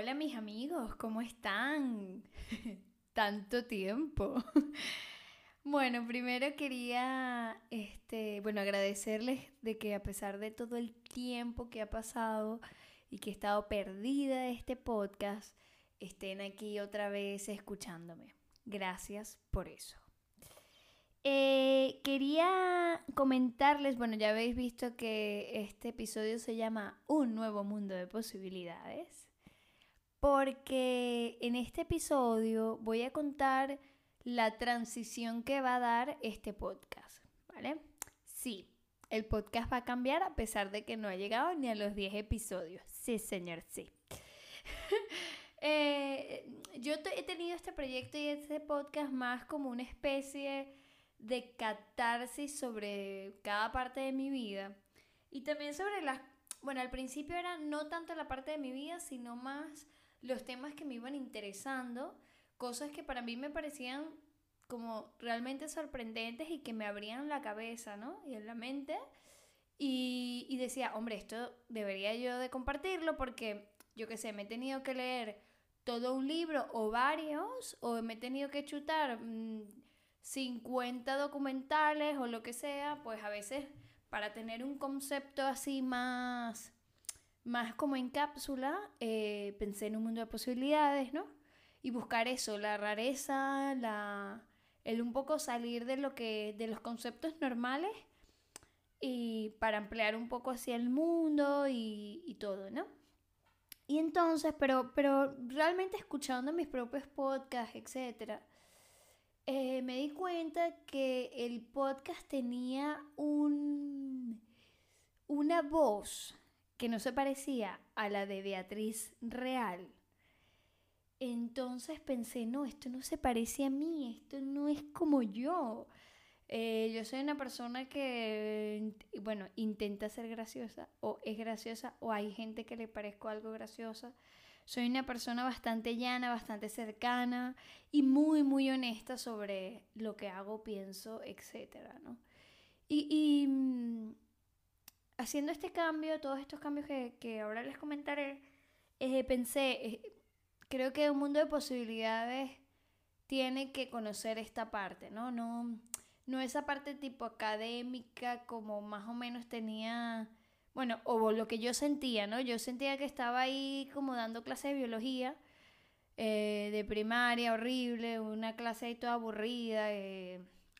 Hola mis amigos, ¿cómo están? Tanto tiempo. bueno, primero quería este, bueno, agradecerles de que a pesar de todo el tiempo que ha pasado y que he estado perdida de este podcast, estén aquí otra vez escuchándome. Gracias por eso. Eh, quería comentarles, bueno, ya habéis visto que este episodio se llama Un nuevo mundo de posibilidades porque en este episodio voy a contar la transición que va a dar este podcast, ¿vale? Sí, el podcast va a cambiar a pesar de que no ha llegado ni a los 10 episodios. Sí, señor, sí. Eh, yo he tenido este proyecto y este podcast más como una especie de catarsis sobre cada parte de mi vida y también sobre las... Bueno, al principio era no tanto la parte de mi vida, sino más los temas que me iban interesando, cosas que para mí me parecían como realmente sorprendentes y que me abrían la cabeza, ¿no? Y en la mente. Y, decía, hombre, esto debería yo de compartirlo porque, yo qué sé, me he tenido que leer todo un libro o varios, o me he tenido que chutar 50 mm, documentales o lo que sea, pues a veces para tener un concepto así más más como en cápsula, eh, pensé en un mundo de posibilidades, ¿no? Y buscar eso, la rareza, la, el un poco salir de lo que, de los conceptos normales y para ampliar un poco hacia el mundo y, todo, ¿no? Y entonces, pero, pero realmente escuchando mis propios podcasts, etc., eh, me di cuenta que el podcast tenía un, una voz que no se parecía a la de Beatriz Real. Entonces pensé, no, esto no se parece a mí, esto no es como yo. Eh, yo soy una persona que, bueno, intenta ser graciosa, o es graciosa, o hay gente que le parezco algo graciosa. Soy una persona bastante llana, bastante cercana y muy, muy honesta sobre lo que hago, pienso, etc. ¿no? Y, y mm, haciendo este cambio, todos estos cambios que, ahora les comentaré, eh, pensé, eh, creo que un mundo de posibilidades tiene que conocer esta parte, ¿no? No, no esa parte tipo académica como más o menos tenía, bueno, o lo que yo sentía, ¿no? Yo sentía que estaba ahí como dando clase de biología, eh, de primaria, horrible, una clase ahí toda aburrida,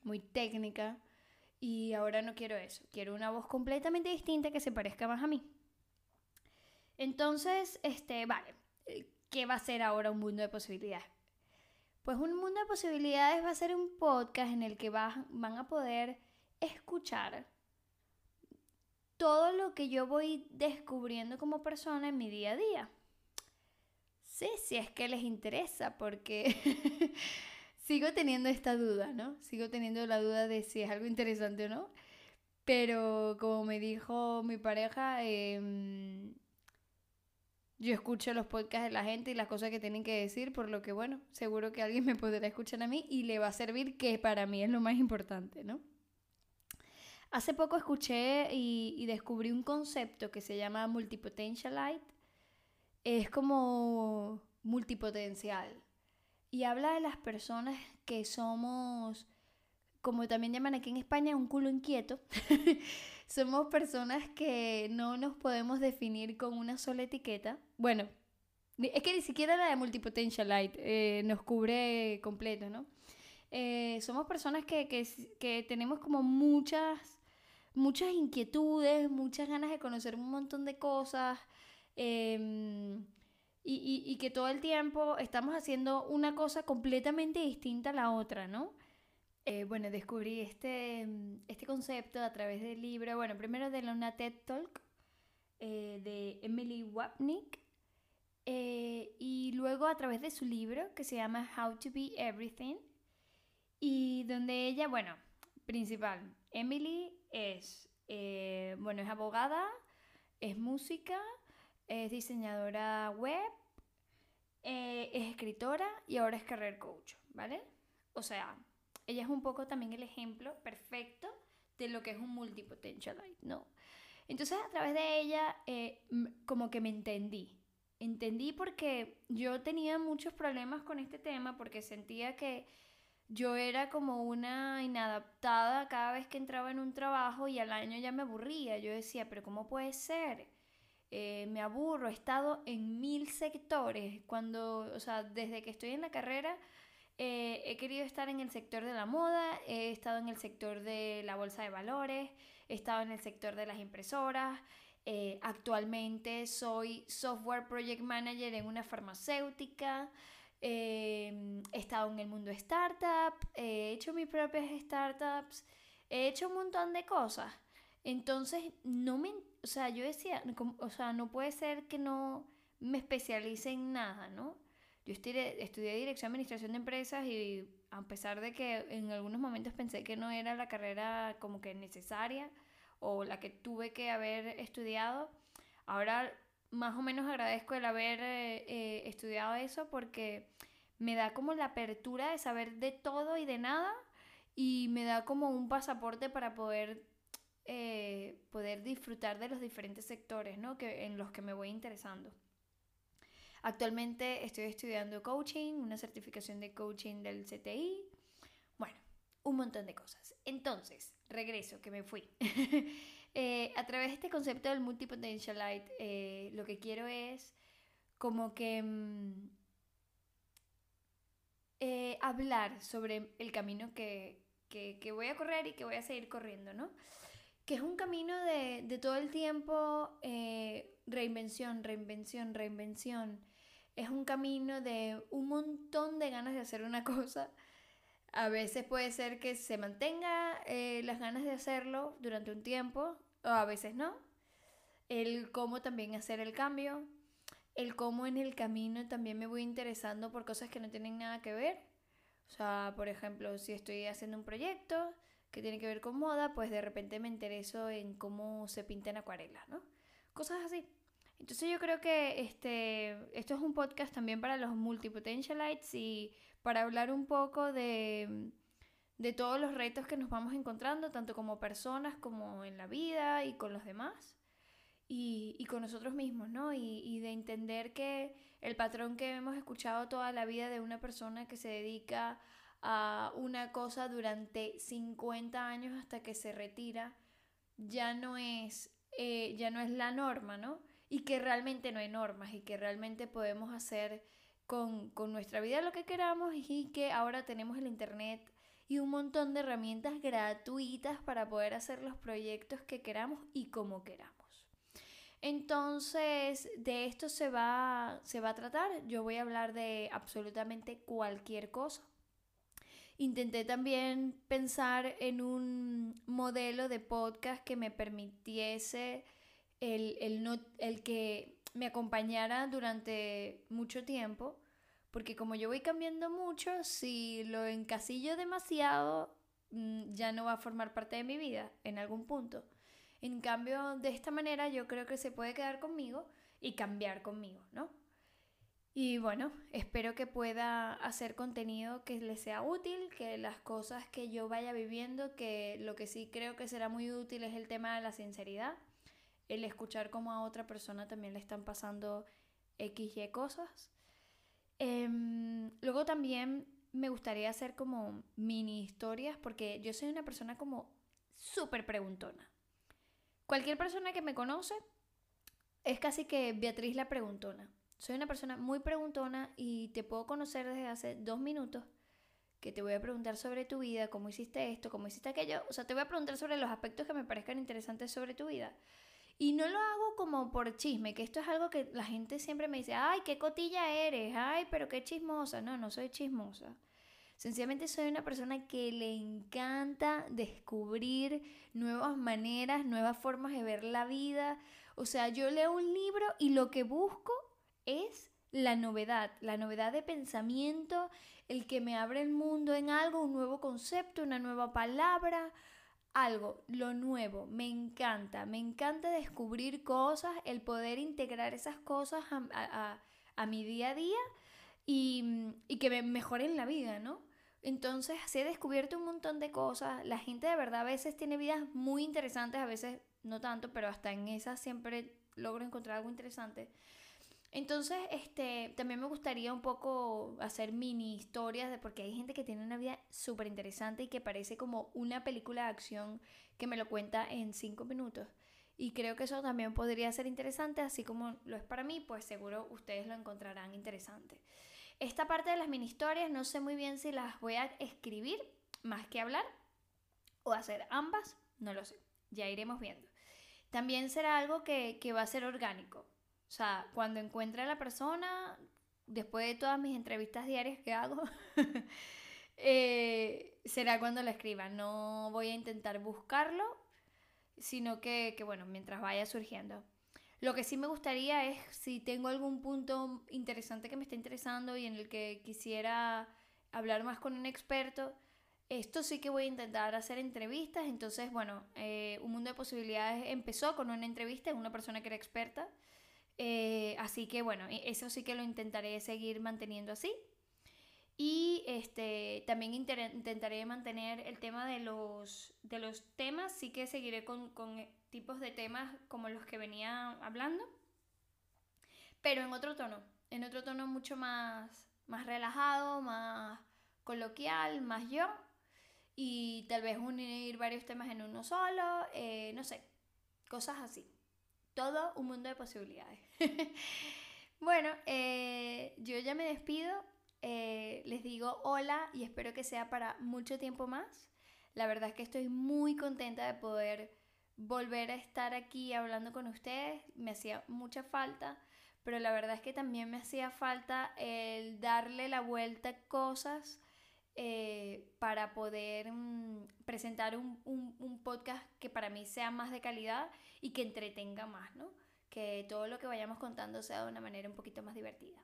muy técnica. Y ahora no quiero eso, quiero una voz completamente distinta que se parezca más a mí. Entonces, este, vale, ¿qué va a ser ahora un mundo de posibilidades? Pues un mundo de posibilidades va a ser un podcast en el que van a poder escuchar todo lo que yo voy descubriendo como persona en mi día a día. Sí, si es que les interesa, porque sigo teniendo esta duda, ¿no? Sigo teniendo la duda de si es algo interesante o no. Pero como me dijo mi pareja, em, yo escucho los podcasts de la gente y las cosas que tienen que decir, por lo que bueno, seguro que alguien me podrá escuchar a mí y le va a servir, que para mí es lo más importante, ¿no? Hace poco escuché y, y descubrí un concepto que se llama multipotentialite. Es como multipotencial y habla de las personas que somos, como también llaman aquí en España, un culo inquieto. somos personas que no nos podemos definir con una sola etiqueta. Bueno, es que ni siquiera la de Multipotentialite eh, nos cubre completo, ¿no? Eh, somos personas que, que, tenemos como muchas, muchas inquietudes, muchas ganas de conocer un montón de cosas. Em, y, que todo el tiempo estamos haciendo una cosa completamente distinta a la otra, ¿no? Eh, bueno, descubrí este, este concepto a través del libro, bueno, primero de la TED Talk eh, de Emily Wapnick eh, y luego a través de su libro que se llama How to Be Everything y donde ella, bueno, principal, Emily es, bueno, es abogada, es música, es diseñadora web, eh, es escritora y ahora es career coach, ¿vale? O sea, ella es un poco también el ejemplo perfecto de lo que es un multipotentialite, ¿no? Entonces a través de ella eh, como que me entendí, entendí porque yo tenía muchos problemas con este tema porque sentía que yo era como una inadaptada cada vez que entraba en un trabajo y al año ya me aburría. Yo decía, pero ¿cómo puede ser? Eh, me aburro, he estado en mil sectores. Cuando, o sea, desde que estoy en la carrera, eh, he querido estar en el sector de la moda, he estado en el sector de la bolsa de valores, he estado en el sector de las impresoras. Eh, actualmente soy software project manager en una farmacéutica. he estado en el mundo startup, he hecho mis propias startups, he hecho un montón de cosas. Entonces, no me, o sea, yo decía, o sea, no puede ser que no me especialice en nada, ¿no? Yo estudié, estudié Dirección Administración de Empresas y a pesar de que en algunos momentos pensé que no era la carrera como que necesaria o la que tuve que haber estudiado, ahora más o menos agradezco el haber eh, eh, estudiado eso porque me da como la apertura de saber de todo y de nada y me da como un pasaporte para poder eh, poder disfrutar de los diferentes sectores ¿no? que, en los que me voy interesando. Actualmente estoy estudiando coaching, una certificación de coaching del CTI. Bueno, un montón de cosas. Entonces, regreso, que me fui. Eh, a través de este concepto del multipotentialite, eh, lo que quiero es como que mm, hablar sobre el camino que, que, que, voy a correr y que voy a seguir corriendo, ¿no? Que es un camino de, todo el tiempo eh, reinvención, reinvención, reinvención. Es un camino de un montón de ganas de hacer una cosa. A veces puede ser que se mantenga eh, las ganas de hacerlo durante un tiempo, o a veces no. El cómo también hacer el cambio. El cómo en el camino también me voy interesando por cosas que no tienen nada que ver. O sea, por ejemplo, si estoy haciendo un proyecto, que tiene que ver con moda, pues de repente me intereso en cómo se pinta en acuarela, ¿no? Cosas así. Entonces yo creo que este, esto es un podcast también para los multipotentialites y para hablar un poco de, de todos los retos que nos vamos encontrando, tanto como personas como en la vida y con los demás. Y, y, con nosotros mismos, ¿no? Y, y, de entender que el patrón que hemos escuchado toda la vida de una persona que se dedica a una cosa durante 50 años hasta que se retira, ya no es, eh, ya no es la norma, ¿no? Y que realmente no hay normas y que realmente podemos hacer con, con nuestra vida lo que queramos y que ahora tenemos el Internet y un montón de herramientas gratuitas para poder hacer los proyectos que queramos y como queramos. Entonces, de esto se va, se va a tratar. Yo voy a hablar de absolutamente cualquier cosa. Intenté también pensar en un modelo de podcast que me permitiese el, el, que me acompañara durante mucho tiempo, porque como yo voy cambiando mucho, si lo encasillo demasiado, mm, ya no va a formar parte de mi vida en algún punto. En cambio, de esta manera yo creo que se puede quedar conmigo y cambiar conmigo, ¿no? Y bueno, espero que pueda hacer contenido que les sea útil, que las cosas que yo vaya viviendo, que lo que sí creo que será muy útil es el tema de la sinceridad, el escuchar cómo a otra persona también le están pasando X y cosas. Em, luego también me gustaría hacer como mini historias porque yo soy una persona como súper preguntona. Cualquier persona que me conoce es casi que Beatriz la preguntona soy una persona muy preguntona y te puedo conocer desde hace dos minutos que te voy a preguntar sobre tu vida, cómo hiciste esto, cómo hiciste aquello. O sea, te voy a preguntar sobre los aspectos que me parezcan interesantes sobre tu vida. Y no lo hago como por chisme, que esto es algo que la gente siempre me dice, ay, qué cotilla eres, ay, pero qué chismosa. No, no soy chismosa. Sencillamente soy una persona que le encanta descubrir nuevas maneras, nuevas formas de ver la vida. O sea, yo leo un libro y lo que busco es la novedad, la novedad de pensamiento, el que me abre el mundo en algo, un nuevo concepto, una nueva palabra, algo, lo nuevo, me encanta, me encanta descubrir cosas, el poder integrar esas cosas a, mi día a día y, que me mejoren la vida, ¿no? Entonces, así he descubierto un montón de cosas. La gente de verdad a veces tiene vidas muy interesantes, a veces no tanto, pero hasta en esas siempre logro encontrar algo interesante. Entonces, este, también me gustaría un poco hacer mini historias de porque hay gente que tiene una vida súper interesante y que parece como una película de acción que me lo cuenta en cinco minutos. Y creo que eso también podría ser interesante, así como lo es para mí, pues seguro ustedes lo encontrarán interesante. Esta parte de las mini historias no sé muy bien si las voy a escribir más que hablar o hacer ambas, no lo sé, ya iremos viendo. También será algo que, que va a ser orgánico. O sea, cuando encuentre a la persona, después de todas mis entrevistas diarias que hago, eh, será cuando la escriba. No voy a intentar buscarlo sino que, bueno, mientras vaya surgiendo. Lo que sí me gustaría es si tengo algún punto interesante que me esté interesando y en el que quisiera hablar más con un experto, esto sí que voy a intentar hacer entrevistas. Entonces, bueno, eh, Un Mundo de Posibilidades empezó con una entrevista en una persona que era experta. Eh, así que, bueno, e-, eso sí que lo intentaré seguir manteniendo así. Y este, también intentaré mantener el tema de los, de los temas, sí que seguiré con, con tipos de temas como los que venía hablando, pero en otro tono, en otro tono mucho más, más relajado, más coloquial, más yo, y tal vez unir varios temas en uno solo, eh, no sé, cosas así. Todo un mundo de posibilidades. bueno, eh, yo ya me despido. Eh, les digo hola y espero que sea para mucho tiempo más. La verdad es que estoy muy contenta de poder volver a estar aquí hablando con ustedes. Me hacía mucha falta, pero la verdad es que también me hacía falta el darle la vuelta a cosas eh, para poder mm, presentar un, un, podcast que para mí sea más de calidad y que entretenga más, ¿no? Que todo lo que vayamos contando sea de una manera un poquito más divertida.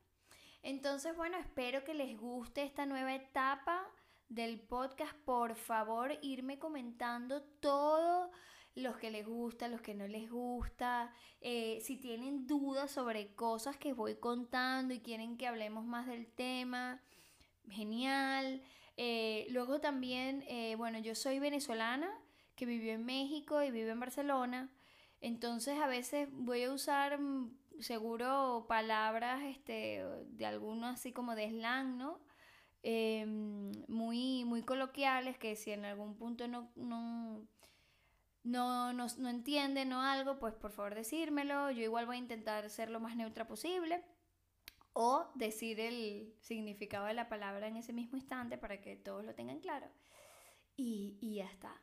Entonces, bueno, espero que les guste esta nueva etapa del podcast. Por favor, irme comentando todo los que les gusta, los que no les gusta, eh, si tienen dudas sobre cosas que voy contando y quieren que hablemos más del tema, genial. Eh, luego también, eh, bueno, yo soy venezolana que vivió en México y vive en Barcelona, entonces a veces voy a usar mm, seguro palabras este, de algunos así como de slang, ¿no? Em, muy, muy coloquiales que si en algún punto no, no, no, no, entienden o algo, pues por favor decírmelo. Yo igual voy a intentar ser lo más neutra posible o decir el significado de la palabra en ese mismo instante para que todos lo tengan claro. Y, y ya está.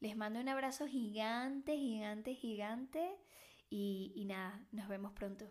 Les mando un abrazo gigante, gigante, gigante. Y, nada, nos vemos pronto.